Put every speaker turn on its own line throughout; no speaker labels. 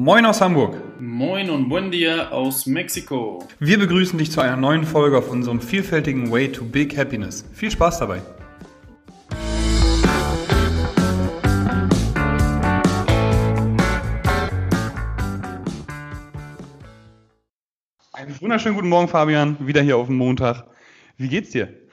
Moin aus Hamburg.
Moin und buen dia aus Mexiko.
Wir begrüßen dich zu einer neuen Folge auf unserem vielfältigen Way to Big Happiness. Viel Spaß dabei. Einen wunderschönen guten Morgen, Fabian. Wieder hier auf dem Montag. Wie geht's dir?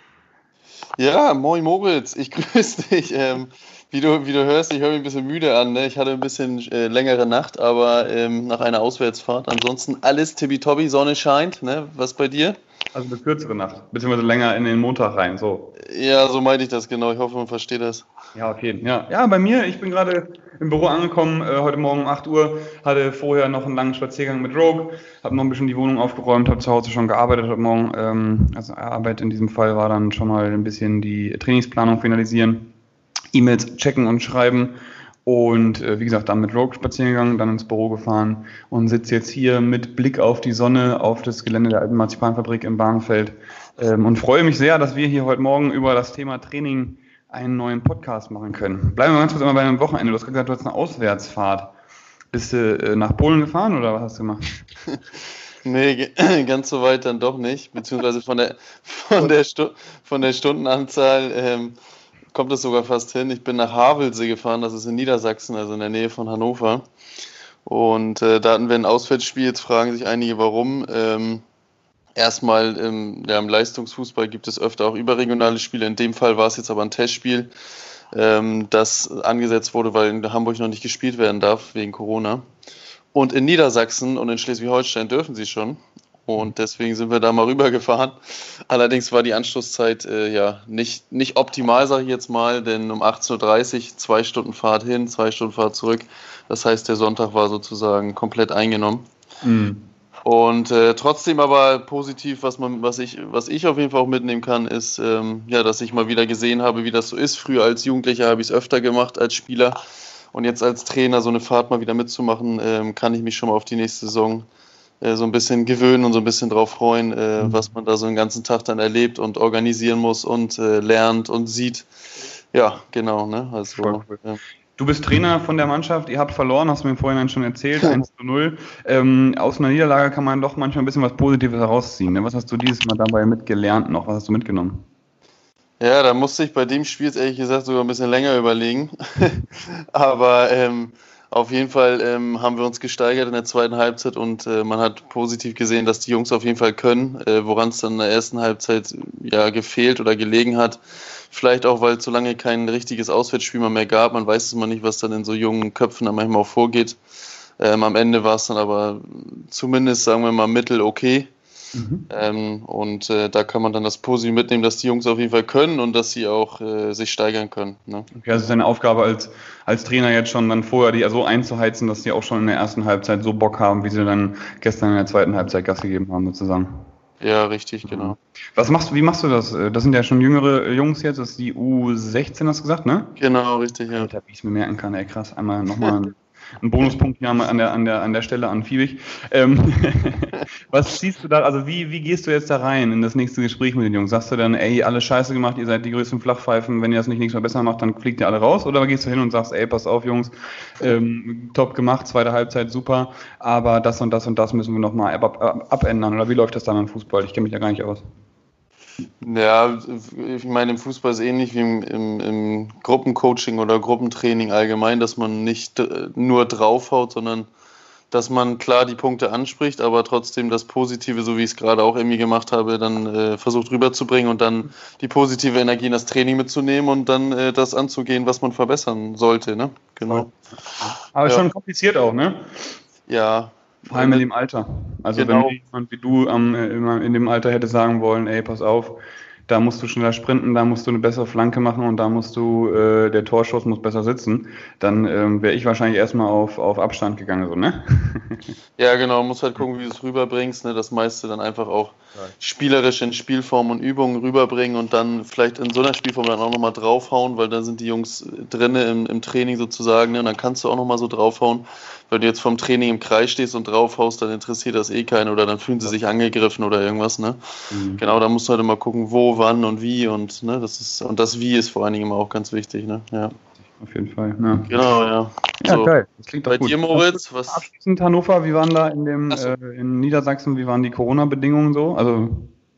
Ja, moin Moritz, ich grüße dich. Ähm, wie, du, wie du hörst, ich höre mich ein bisschen müde an. Ne? Ich hatte ein bisschen äh, längere Nacht, aber ähm, nach einer Auswärtsfahrt. Ansonsten alles tippitoppi, Sonne scheint. Ne? Was bei dir?
Also eine kürzere Nacht, beziehungsweise länger in den Montag rein, so.
Ja, so meinte ich das genau. Ich hoffe, man versteht das.
Ja, okay. Ja, ja bei mir, ich bin gerade im Büro angekommen, äh, heute Morgen um 8 Uhr, hatte vorher noch einen langen Spaziergang mit Rogue, habe noch ein bisschen die Wohnung aufgeräumt, habe zu Hause schon gearbeitet heute Morgen. Ähm, also Arbeit in diesem Fall war dann schon mal ein bisschen die Trainingsplanung finalisieren, E-Mails checken und schreiben und äh, wie gesagt, dann mit Rogue spazieren gegangen, dann ins Büro gefahren und sitze jetzt hier mit Blick auf die Sonne, auf das Gelände der alten Marzipanfabrik im Bahnfeld ähm, und freue mich sehr, dass wir hier heute Morgen über das Thema Training einen neuen Podcast machen können. Bleiben wir ganz kurz einmal bei einem Wochenende. Du hast gesagt, du hast eine Auswärtsfahrt. Bist du äh, nach Polen gefahren oder was hast du gemacht?
nee, ganz so weit dann doch nicht. Beziehungsweise von der, von der, Stu von der Stundenanzahl ähm, kommt es sogar fast hin. Ich bin nach Havelsee gefahren, das ist in Niedersachsen, also in der Nähe von Hannover. Und äh, da hatten wir ein Auswärtsspiel. Jetzt fragen sich einige, warum. Ähm, erstmal im, ja, im Leistungsfußball gibt es öfter auch überregionale Spiele. In dem Fall war es jetzt aber ein Testspiel, ähm, das angesetzt wurde, weil in Hamburg noch nicht gespielt werden darf wegen Corona. Und in Niedersachsen und in Schleswig-Holstein dürfen sie schon. Und deswegen sind wir da mal rübergefahren. Allerdings war die Anschlusszeit äh, ja nicht, nicht optimal, sage ich jetzt mal, denn um 18.30 Uhr zwei Stunden Fahrt hin, zwei Stunden Fahrt zurück. Das heißt, der Sonntag war sozusagen komplett eingenommen. Mhm. Und äh, trotzdem aber positiv, was man, was ich, was ich auf jeden Fall auch mitnehmen kann, ist, ähm, ja, dass ich mal wieder gesehen habe, wie das so ist. Früher als Jugendlicher habe ich es öfter gemacht als Spieler. Und jetzt als Trainer so eine Fahrt mal wieder mitzumachen, ähm, kann ich mich schon mal auf die nächste Saison äh, so ein bisschen gewöhnen und so ein bisschen drauf freuen, äh, mhm. was man da so einen ganzen Tag dann erlebt und organisieren muss und äh, lernt und sieht. Ja, genau. Ne? Also,
ja. Du bist Trainer von der Mannschaft, ihr habt verloren, hast du mir vorhin schon erzählt, 1 zu 0. Ähm, aus einer Niederlage kann man doch manchmal ein bisschen was Positives herausziehen. Ne? Was hast du dieses Mal dabei mitgelernt noch? Was hast du mitgenommen?
Ja, da musste ich bei dem Spiel jetzt ehrlich gesagt sogar ein bisschen länger überlegen. Aber ähm, auf jeden Fall ähm, haben wir uns gesteigert in der zweiten Halbzeit und äh, man hat positiv gesehen, dass die Jungs auf jeden Fall können, äh, woran es dann in der ersten Halbzeit ja gefehlt oder gelegen hat. Vielleicht auch, weil es so lange kein richtiges Auswärtsspiel mehr gab. Man weiß es mal nicht, was dann in so jungen Köpfen dann manchmal auch vorgeht. Ähm, am Ende war es dann aber zumindest, sagen wir mal, mittel okay. Mhm. Ähm, und äh, da kann man dann das Positive mitnehmen, dass die Jungs auf jeden Fall können und dass sie auch äh, sich steigern können. Ne?
Okay, also ist deine Aufgabe als, als Trainer jetzt schon dann vorher die so einzuheizen, dass die auch schon in der ersten Halbzeit so Bock haben, wie sie dann gestern in der zweiten Halbzeit Gas gegeben haben, sozusagen.
Ja, richtig, genau.
Was machst du, wie machst du das? Das sind ja schon jüngere Jungs jetzt, das ist die U16, hast du gesagt, ne?
Genau, richtig, ja.
Alter, wie ich es mir merken kann, ey, krass. Einmal nochmal ein Bonuspunkt hier an der, an der, an der Stelle an Fiebig. Ähm, was siehst du da, also wie, wie gehst du jetzt da rein in das nächste Gespräch mit den Jungs? Sagst du dann, ey, alles scheiße gemacht, ihr seid die größten Flachpfeifen, wenn ihr das nicht nächstes Mal besser macht, dann fliegt ihr alle raus? Oder gehst du hin und sagst, ey, pass auf, Jungs, ähm, top gemacht, zweite Halbzeit super, aber das und das und das müssen wir nochmal ab, ab, abändern? Oder wie läuft das dann im Fußball? Ich kenne mich da gar nicht aus.
Ja, ich meine, im Fußball ist es ähnlich wie im, im, im, Gruppencoaching oder Gruppentraining allgemein, dass man nicht nur draufhaut, sondern dass man klar die Punkte anspricht, aber trotzdem das Positive, so wie ich es gerade auch irgendwie gemacht habe, dann äh, versucht rüberzubringen und dann die positive Energie in das Training mitzunehmen und dann äh, das anzugehen, was man verbessern sollte. Ne?
Genau. Aber ja. schon kompliziert auch, ne?
Ja,
vor allem in dem Alter. Also genau. wenn jemand wie du ähm, in dem Alter hätte sagen wollen, ey, pass auf, da musst du schneller sprinten, da musst du eine bessere Flanke machen und da musst du, äh, der Torschuss muss besser sitzen, dann ähm, wäre ich wahrscheinlich erstmal auf, auf Abstand gegangen, so, ne?
ja, genau, muss halt gucken, wie du es rüberbringst, ne? Das meiste dann einfach auch spielerisch in Spielform und Übungen rüberbringen und dann vielleicht in so einer Spielform dann auch nochmal draufhauen, weil da sind die Jungs drinne im, im Training sozusagen, ne? Und dann kannst du auch nochmal so draufhauen. Wenn du jetzt vom Training im Kreis stehst und draufhaust, dann interessiert das eh keinen oder dann fühlen sie sich angegriffen oder irgendwas, ne? Mhm. Genau, da musst du halt immer gucken, wo, wann und wie und ne, das ist und das Wie ist vor allen Dingen immer auch ganz wichtig, ne? Ja.
auf jeden Fall. Ja.
Genau, ja.
Ja,
So.
geil. Das klingt doch
Bei
gut.
dir, Moritz, was?
Abschließend Hannover, wie waren da in dem
so.
äh, in Niedersachsen, wie waren die Corona-Bedingungen so? Also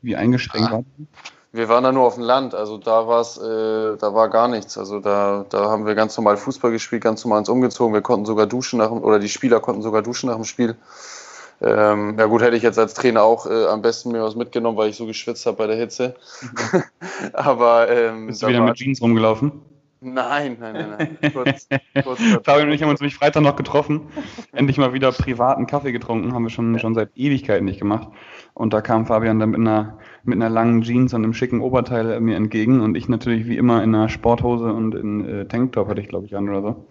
wie eingeschränkt
Ah.
waren die?
Wir waren da nur auf dem Land, also da war's, äh, da war gar nichts. Also da, da haben wir ganz normal Fußball gespielt, ganz normal uns umgezogen. Wir konnten sogar duschen nach dem, oder die Spieler konnten sogar duschen nach dem Spiel. Ähm, ja gut, hätte ich jetzt als Trainer auch äh, am besten mir was mitgenommen, weil ich so geschwitzt habe bei der Hitze. Aber ähm,
Bist du wieder mit Jeans rumgelaufen?
Nein, nein, nein, nein. Kurz, kurz,
Fabian und ich haben uns nämlich Freitag noch getroffen. Endlich mal wieder privaten Kaffee getrunken, haben wir schon, schon seit Ewigkeiten nicht gemacht. Und da kam Fabian dann mit einer, mit einer langen Jeans und einem schicken Oberteil mir entgegen und ich natürlich wie immer in einer Sporthose und in äh, Tanktop hatte ich glaube ich an oder so.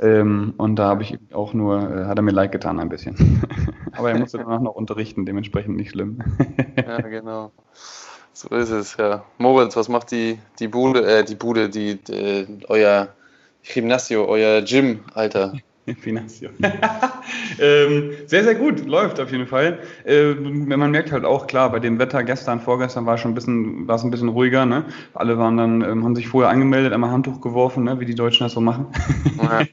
Ähm, und da habe ich auch nur, äh, hat er mir leid getan ein bisschen. Aber er musste danach noch unterrichten, dementsprechend nicht schlimm.
Ja, genau. So ist es, ja. Moritz, was macht die, die Bude, äh, die Bude, die, äh, euer Gymnasio, euer Gym, Alter?
Finanzio. ähm, sehr, sehr gut, läuft auf jeden Fall. Äh, man merkt halt auch, klar, bei dem Wetter gestern, vorgestern war schon ein bisschen, war es ein bisschen ruhiger, ne? Alle waren dann, ähm, haben sich vorher angemeldet, einmal Handtuch geworfen, ne? wie die Deutschen das so machen.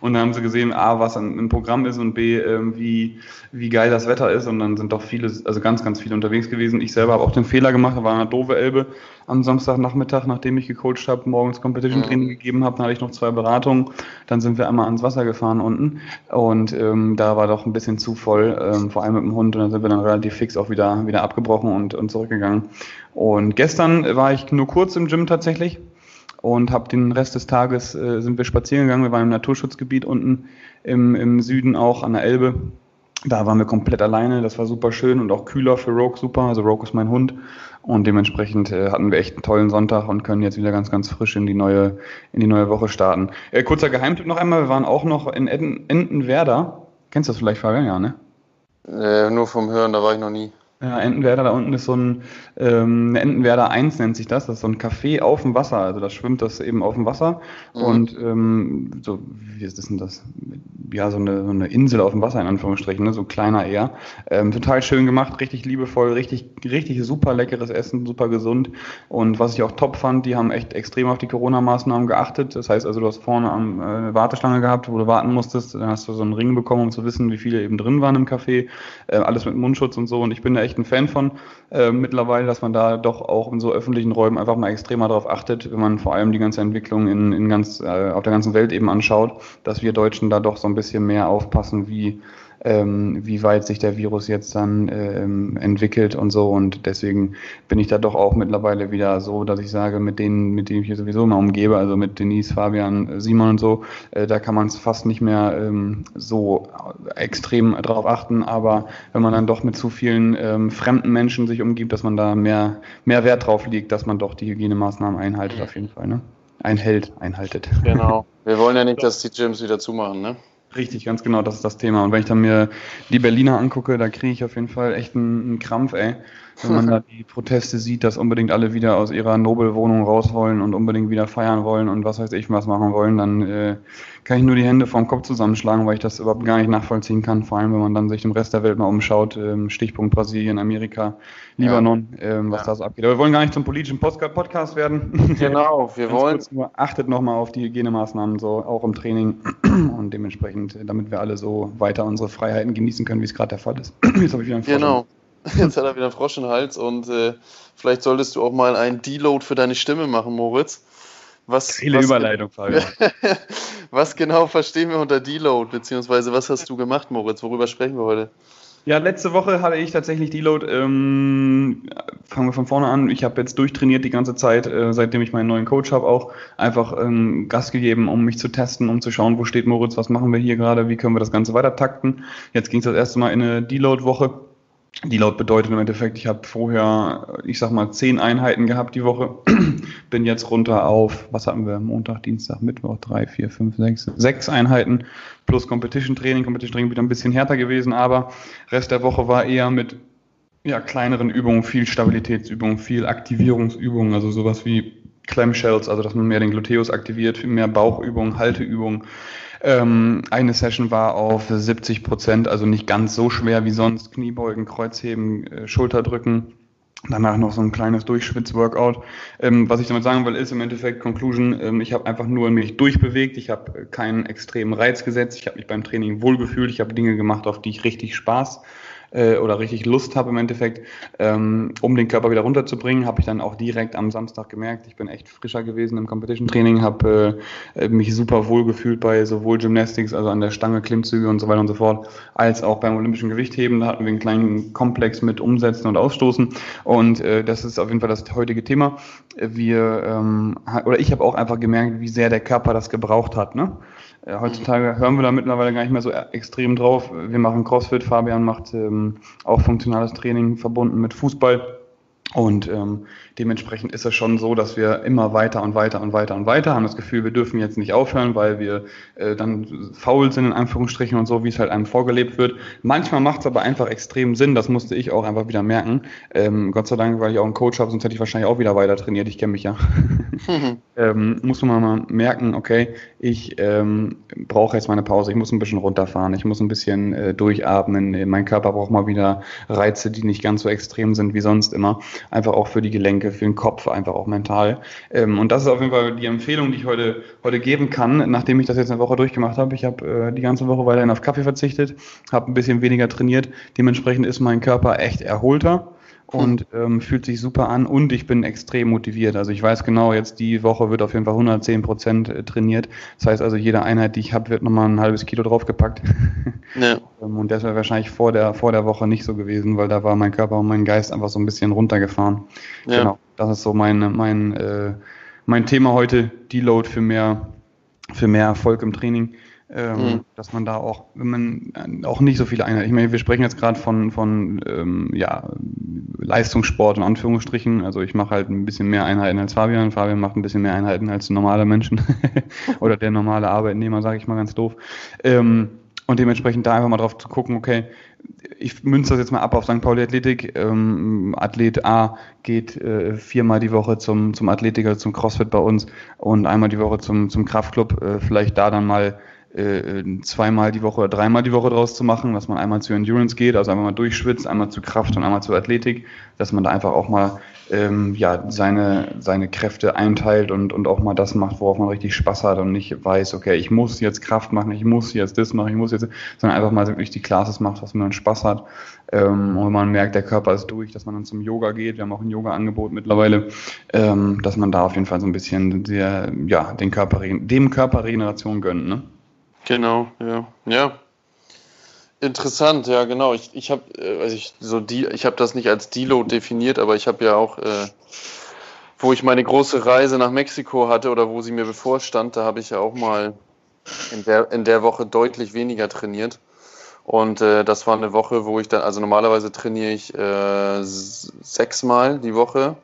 Und dann haben sie gesehen, A, was ein, ein Programm ist und B, ähm, wie, wie geil das Wetter ist. Und dann sind doch viele, also ganz, ganz viele unterwegs gewesen. Ich selber habe auch den Fehler gemacht, da war eine doofe Elbe am Samstagnachmittag, nachdem ich gecoacht habe, morgens Competition Training gegeben habe, dann hatte ich noch zwei Beratungen. Dann sind wir einmal ans Wasser gefahren unten und ähm, da war doch ein bisschen zu voll, ähm, vor allem mit dem Hund. Und dann sind wir dann relativ fix auch wieder, wieder abgebrochen und, und zurückgegangen. Und gestern war ich nur kurz im Gym tatsächlich und habe den Rest des Tages äh, sind wir spazieren gegangen. Wir waren im Naturschutzgebiet unten im, im Süden auch an der Elbe. Da waren wir komplett alleine. Das war super schön und auch kühler für Rogue super. Also Rogue ist mein Hund und dementsprechend äh, hatten wir echt einen tollen Sonntag und können jetzt wieder ganz, ganz frisch in die neue in die neue Woche starten. Äh, kurzer Geheimtipp noch einmal: Wir waren auch noch in Enten, Entenwerder. Kennst du das vielleicht, Fabian? Ja, ne?
Äh, nur vom Hören, da war ich noch nie.
Ja, Entenwerder, da unten ist so ein, ähm, Entenwerder 1 nennt sich das, das ist so ein Café auf dem Wasser, also da schwimmt das eben auf dem Wasser
Mhm.
und ähm, so, wie ist das denn das? Ja, so eine, so eine Insel auf dem Wasser in Anführungsstrichen, ne? so kleiner eher. Ähm, total schön gemacht, richtig liebevoll, richtig, richtig super leckeres Essen, super gesund und was ich auch top fand, die haben echt extrem auf die Corona-Maßnahmen geachtet, das heißt also, du hast vorne am, äh, eine Warteschlange gehabt, wo du warten musstest, dann hast du so einen Ring bekommen, um zu wissen, wie viele eben drin waren im Café, äh, alles mit Mundschutz und so und ich bin da echt ein Fan von äh, mittlerweile, dass man da doch auch in so öffentlichen Räumen einfach mal extremer darauf achtet, wenn man vor allem die ganze Entwicklung in, in ganz, äh, auf der ganzen Welt eben anschaut, dass wir Deutschen da doch so ein bisschen mehr aufpassen, wie, ähm, wie weit sich der Virus jetzt dann ähm, entwickelt und so. Und deswegen bin ich da doch auch mittlerweile wieder so, dass ich sage, mit denen, mit denen ich hier sowieso immer umgebe, also mit Denise, Fabian, Simon und so, äh, da kann man es fast nicht mehr ähm, so extrem drauf achten. Aber wenn man dann doch mit zu vielen ähm, fremden Menschen sich umgibt, dass man da mehr, mehr Wert drauf legt, dass man doch die Hygienemaßnahmen einhaltet, auf jeden Fall. Ne? Einhält, einhaltet.
Genau. Wir wollen ja nicht, dass die Gyms wieder zumachen, ne?
Richtig, ganz genau, das ist das Thema. Und wenn ich dann mir die Berliner angucke, da kriege ich auf jeden Fall echt einen, einen Krampf, ey. Wenn man da die Proteste sieht, dass unbedingt alle wieder aus ihrer Nobelwohnung raus wollen und unbedingt wieder feiern wollen und was weiß ich was machen wollen, dann äh, kann ich nur die Hände vom Kopf zusammenschlagen, weil ich das überhaupt gar nicht nachvollziehen kann. Vor allem, wenn man dann sich im Rest der Welt mal umschaut, ähm, Stichpunkt Brasilien, Amerika, Libanon, ähm, was
Ja.
da so abgeht. Aber wir wollen gar nicht zum politischen Podcast werden.
Genau, wir wollen.
kurz nur, achtet nochmal auf die Hygienemaßnahmen, so auch im Training und dementsprechend, damit wir alle so weiter unsere Freiheiten genießen können, wie es gerade der Fall ist. Jetzt habe ich wieder einen Frosch.
Genau. Jetzt hat er wieder einen Frosch im Hals und äh, vielleicht solltest du auch mal einen Deload für deine Stimme machen, Moritz. Was,
Viele
was,
Überleitung, Fabian.
was genau verstehen wir unter Deload, beziehungsweise was hast du gemacht, Moritz? Worüber sprechen wir heute?
Ja, letzte Woche hatte ich tatsächlich Deload. Ähm, fangen wir von vorne an. Ich habe jetzt durchtrainiert die ganze Zeit, äh, seitdem ich meinen neuen Coach habe, auch einfach ähm, Gas gegeben, um mich zu testen, um zu schauen, wo steht Moritz, was machen wir hier gerade, wie können wir das Ganze weiter takten. Jetzt ging es das erste Mal in eine Deload-Woche. Deload bedeutet im Endeffekt, ich habe vorher, ich sag mal, zehn Einheiten gehabt die Woche, bin jetzt runter auf, was hatten wir, Montag, Dienstag, Mittwoch, drei, vier, fünf, sechs, sechs Einheiten plus Competition Training. Competition Training wieder ein bisschen härter gewesen, aber Rest der Woche war eher mit ja, kleineren Übungen, viel Stabilitätsübungen, viel Aktivierungsübungen, also sowas wie Clamshells, also dass man mehr den Gluteus aktiviert, mehr Bauchübungen, Halteübungen. Ähm, eine Session war auf 70 Prozent, also nicht ganz so schwer wie sonst. Kniebeugen, Kreuzheben, äh, Schulterdrücken. Danach noch so ein kleines Durchschwitz-Workout. Ähm, was ich damit sagen will, ist im Endeffekt Conclusion, ähm, ich habe einfach nur mich durchbewegt, ich habe keinen extremen Reiz gesetzt, ich habe mich beim Training wohlgefühlt, ich habe Dinge gemacht, auf die ich richtig Spaß äh, oder richtig Lust habe im Endeffekt, ähm, um den Körper wieder runterzubringen, habe ich dann auch direkt am Samstag gemerkt. Ich bin echt frischer gewesen im Competition-Training, habe äh, mich super wohl gefühlt bei sowohl Gymnastics, also an der Stange, Klimmzüge und so weiter und so fort, als auch beim olympischen Gewichtheben. Da hatten wir einen kleinen Komplex mit Umsetzen und Ausstoßen und äh, das ist auf jeden Fall das heutige Thema. Wir ähm, oder ich habe auch einfach gemerkt, wie sehr der Körper das gebraucht hat. Ne? Äh, heutzutage hören wir da mittlerweile gar nicht mehr so extrem drauf. Wir machen CrossFit, Fabian macht ähm, auch funktionales Training verbunden mit Fußball. Und ähm, dementsprechend ist es schon so, dass wir immer weiter und weiter und weiter und weiter haben das Gefühl, wir dürfen jetzt nicht aufhören, weil wir äh, dann faul sind in Anführungsstrichen und so, wie es halt einem vorgelebt wird. Manchmal macht es aber einfach extrem Sinn, das musste ich auch einfach wieder merken. Ähm, Gott sei Dank, weil ich auch einen Coach habe, sonst hätte ich wahrscheinlich auch wieder weiter trainiert, ich kenne mich ja. Mhm. ähm, muss man mal merken, okay, ich ähm, brauche jetzt mal eine Pause, ich muss ein bisschen runterfahren, ich muss ein bisschen äh, durchatmen, mein Körper braucht mal wieder Reize, die nicht ganz so extrem sind wie sonst immer einfach auch für die Gelenke, für den Kopf, einfach auch mental. Ähm, und das ist auf jeden Fall die Empfehlung, die ich heute, heute geben kann, nachdem ich das jetzt eine Woche durchgemacht habe. Ich habe äh, die ganze Woche weiterhin auf Kaffee verzichtet, habe ein bisschen weniger trainiert. Dementsprechend ist mein Körper echt erholter und ähm, fühlt sich super an und ich bin extrem motiviert. Also ich weiß genau, jetzt die Woche wird auf jeden Fall 110 Prozent äh, trainiert. Das heißt also, jede Einheit, die ich habe, wird nochmal ein halbes Kilo draufgepackt. Ja. Ähm, und das wäre wahrscheinlich vor der, vor der Woche nicht so gewesen, weil da war mein Körper und mein Geist einfach so ein bisschen runtergefahren. Ja. Genau, das ist so mein, mein, äh, mein Thema heute, Deload für mehr, für mehr Erfolg im Training ähm, mhm. dass man da auch, wenn man äh, auch nicht so viele Einheiten, ich meine, wir sprechen jetzt gerade von, von ähm, ja, Leistungssport in Anführungsstrichen, also ich mache halt ein bisschen mehr Einheiten als Fabian, Fabian macht ein bisschen mehr Einheiten als normale Menschen oder der normale Arbeitnehmer, sage ich mal ganz doof. Ähm, und dementsprechend da einfach mal drauf zu gucken, okay, ich münze das jetzt mal ab auf St. Pauli Athletik. Ähm, Athlet A geht äh, viermal die Woche zum, zum Athletiker, zum CrossFit bei uns und einmal die Woche zum, zum Kraftclub. Äh, vielleicht da dann mal äh, zweimal die Woche oder dreimal die Woche draus zu machen, dass man einmal zu Endurance geht, also einmal mal durchschwitzt, einmal zu Kraft und einmal zu Athletik, dass man da einfach auch mal ähm, ja, seine, seine Kräfte einteilt und, und auch mal das macht, worauf man richtig Spaß hat und nicht weiß, okay, ich muss jetzt Kraft machen, ich muss jetzt das machen, ich muss jetzt, sondern einfach mal wirklich die Classes macht, was man Spaß hat. Ähm, und man merkt, der Körper ist durch, dass man dann zum Yoga geht, wir haben auch ein Yoga-Angebot mittlerweile, ähm, dass man da auf jeden Fall so ein bisschen der, ja, den Körper, dem Körper Regeneration gönnt, ne?
Genau, ja. Ja. Interessant, ja, genau. Ich, ich habe äh, also ich, so ich habe das nicht als Deload definiert, aber ich habe ja auch, äh, wo ich meine große Reise nach Mexiko hatte oder wo sie mir bevorstand, da habe ich ja auch mal in der, in der Woche deutlich weniger trainiert. Und äh, das war eine Woche, wo ich dann, also normalerweise trainiere ich äh, sechsmal die Woche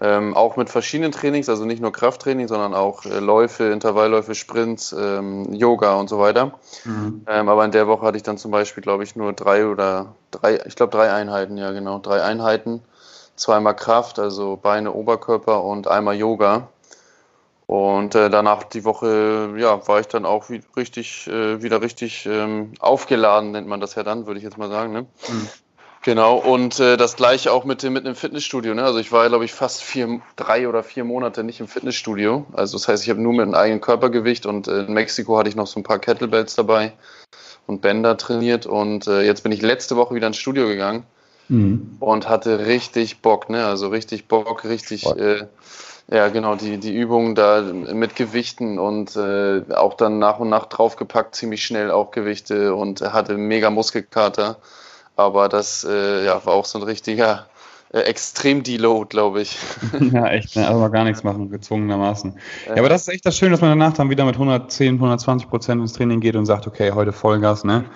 ähm, auch mit verschiedenen Trainings, also nicht nur Krafttraining, sondern auch äh, Läufe, Intervallläufe, Sprints, ähm, Yoga und so weiter. Mhm. Ähm, aber in der Woche hatte ich dann zum Beispiel, glaube ich, nur drei oder drei, ich glaube drei Einheiten, ja genau, drei Einheiten. Zweimal Kraft, also Beine, Oberkörper und einmal Yoga. Und äh, danach die Woche, ja, war ich dann auch wie, richtig, äh, wieder richtig ähm, aufgeladen, nennt man das ja dann, würde ich jetzt mal sagen. Ne? Mhm. Genau, und äh, das gleiche auch mit, mit einem Fitnessstudio. Ne? Also ich war, glaube ich, fast vier, drei oder vier Monate nicht im Fitnessstudio. Also das heißt, ich habe nur mit einem eigenen Körpergewicht und äh, in Mexiko hatte ich noch so ein paar Kettlebells dabei und Bänder trainiert. Und äh, jetzt bin ich letzte Woche wieder ins Studio gegangen mhm. und hatte richtig Bock, ne? Also richtig Bock, richtig, äh, ja genau, die, die Übungen da mit Gewichten und äh, auch dann nach und nach draufgepackt, ziemlich schnell auch Gewichte und hatte mega Muskelkater. Aber das äh, ja, war auch so ein richtiger äh, Extrem-Deload, glaube ich.
ja, echt, ne? aber gar nichts machen, gezwungenermaßen. Ja, aber das ist echt das Schöne, dass man danach dann wieder mit 110, 120 Prozent ins Training geht und sagt, okay, heute Vollgas, ne?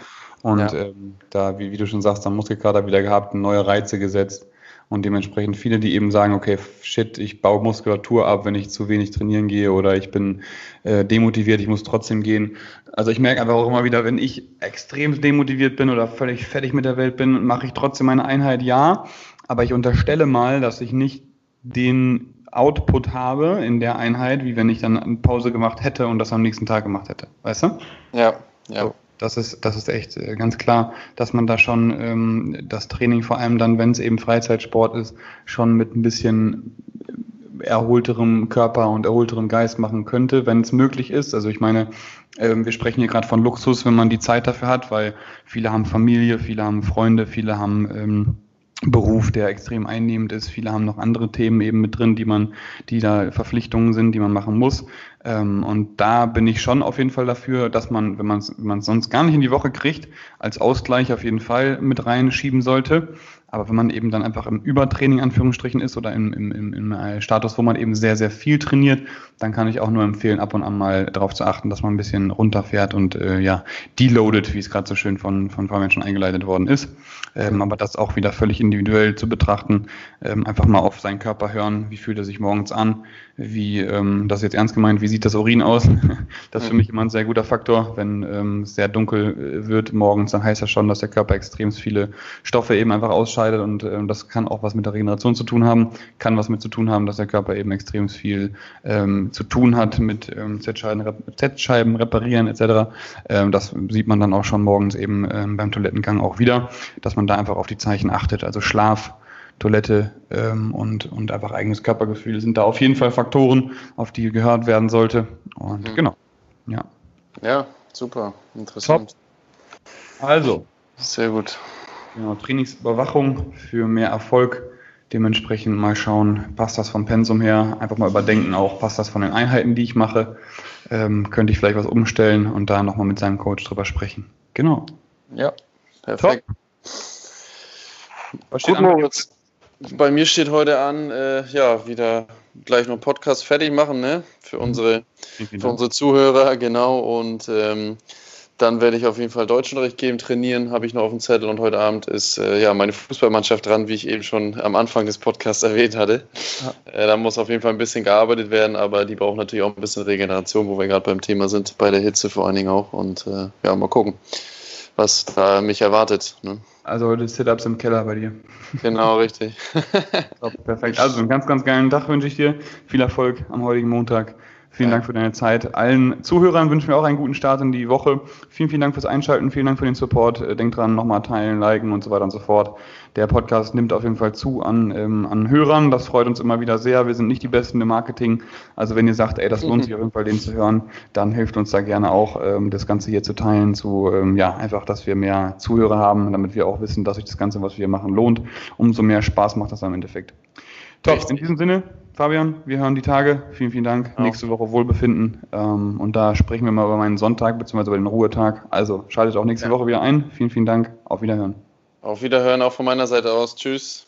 Und ja. ähm, da, wie, wie, du schon sagst, am Muskelkater wieder gehabt, neue Reize gesetzt. Und dementsprechend viele, die eben sagen, okay, shit, ich baue Muskulatur ab, wenn ich zu wenig trainieren gehe oder ich bin äh, demotiviert, ich muss trotzdem gehen. Also ich merke einfach auch immer wieder, wenn ich extrem demotiviert bin oder völlig fertig mit der Welt bin, mache ich trotzdem meine Einheit, ja. Aber ich unterstelle mal, dass ich nicht den Output habe in der Einheit, wie wenn ich dann eine Pause gemacht hätte und das am nächsten Tag gemacht hätte. Weißt du?
Ja, ja.
So das ist, das ist echt äh, ganz klar, dass man da schon ähm, das Training, vor allem dann, wenn es eben Freizeitsport ist, schon mit ein bisschen erholterem Körper und erholterem Geist machen könnte, wenn es möglich ist. Also ich meine, ähm, wir sprechen hier gerade von Luxus, wenn man die Zeit dafür hat, weil viele haben Familie, viele haben Freunde, viele haben ähm, Beruf, der extrem einnehmend ist. Viele haben noch andere Themen eben mit drin, die man, die da Verpflichtungen sind, die man machen muss. Ähm, und da bin ich schon auf jeden Fall dafür, dass man, wenn man es wenn sonst gar nicht in die Woche kriegt, als Ausgleich auf jeden Fall mit reinschieben sollte. Aber wenn man eben dann einfach im Übertraining Anführungsstrichen ist oder im, im, im, im Status, wo man eben sehr, sehr viel trainiert, dann kann ich auch nur empfehlen, ab und an mal darauf zu achten, dass man ein bisschen runterfährt und äh, ja, deloadet, wie es gerade so schön von, von Fabian schon eingeleitet worden ist. Ähm, aber das auch wieder völlig individuell zu betrachten, ähm, einfach mal auf seinen Körper hören, wie fühlt er sich morgens an, wie, ähm, das ist jetzt ernst gemeint, wie sieht das Urin aus? das ist für mich immer ein sehr guter Faktor. Wenn ähm, es sehr dunkel äh, wird morgens, dann heißt das schon, dass der Körper extrem viele Stoffe eben einfach ausscheidet und ähm, das kann auch was mit der Regeneration zu tun haben, kann was mit zu tun haben, dass der Körper eben extrem viel ähm, zu tun hat mit ähm, Z-Scheiben, Z-Scheiben reparieren etc. Ähm, das sieht man dann auch schon morgens eben ähm, beim Toilettengang auch wieder, dass man da einfach auf die Zeichen achtet. Also Schlaf, Toilette ähm, und, und einfach eigenes Körpergefühl sind da auf jeden Fall Faktoren, auf die gehört werden sollte. Und mhm. genau. Ja.
Ja, super. Interessant.
Top. Also.
Sehr gut.
Genau, Trainingsüberwachung für mehr Erfolg. Dementsprechend mal schauen, passt das vom Pensum her? Einfach mal überdenken auch, passt das von den Einheiten, die ich mache? Ähm, könnte ich vielleicht was umstellen und da nochmal mit seinem Coach drüber sprechen. Genau.
Ja, perfekt. Top. Was Gut, Moritz bei mir steht heute an, äh, ja, wieder gleich noch einen Podcast fertig machen, ne? Für mhm. unsere, für unsere Zuhörer, genau. Und ähm, dann werde ich auf jeden Fall Deutschunterricht geben, trainieren, habe ich noch auf dem Zettel. Und heute Abend ist äh, ja meine Fußballmannschaft dran, wie ich eben schon am Anfang des Podcasts erwähnt hatte. Äh, da muss auf jeden Fall ein bisschen gearbeitet werden, aber die brauchen natürlich auch ein bisschen Regeneration, wo wir gerade beim Thema sind, bei der Hitze vor allen Dingen auch. Und äh, ja, mal gucken, was da mich erwartet. Ne?
Also heute Sit-Ups im Keller bei dir.
Genau, richtig.
Top, perfekt. Also einen ganz, ganz geilen Tag wünsche ich dir. Viel Erfolg am heutigen Montag. Vielen. Dank für deine Zeit. Allen Zuhörern wünschen wir auch einen guten Start in die Woche. Vielen, vielen Dank fürs Einschalten. Vielen Dank für den Support. Äh, denkt dran, nochmal teilen, liken und so weiter und so fort. Der Podcast nimmt auf jeden Fall zu an, ähm, an Hörern. Das freut uns immer wieder sehr. Wir sind nicht die Besten im Marketing. Also wenn ihr sagt, ey, das lohnt sich auf jeden Fall, den zu hören, dann hilft uns da gerne auch, ähm, das Ganze hier zu teilen, zu, ähm, ja, einfach, dass wir mehr Zuhörer haben, damit wir auch wissen, dass sich das Ganze, was wir machen, lohnt. Umso mehr Spaß macht das am Endeffekt. Top, in diesem Sinne, Fabian, wir hören die Tage. Vielen, vielen Dank. Ja. Nächste Woche Wohlbefinden. Ähm, und da sprechen wir mal über meinen Sonntag bzw. über den Ruhetag. Also schaltet auch nächste ja. Woche wieder ein. Vielen, vielen Dank. Auf Wiederhören.
Auf Wiederhören auch von meiner Seite aus. Tschüss.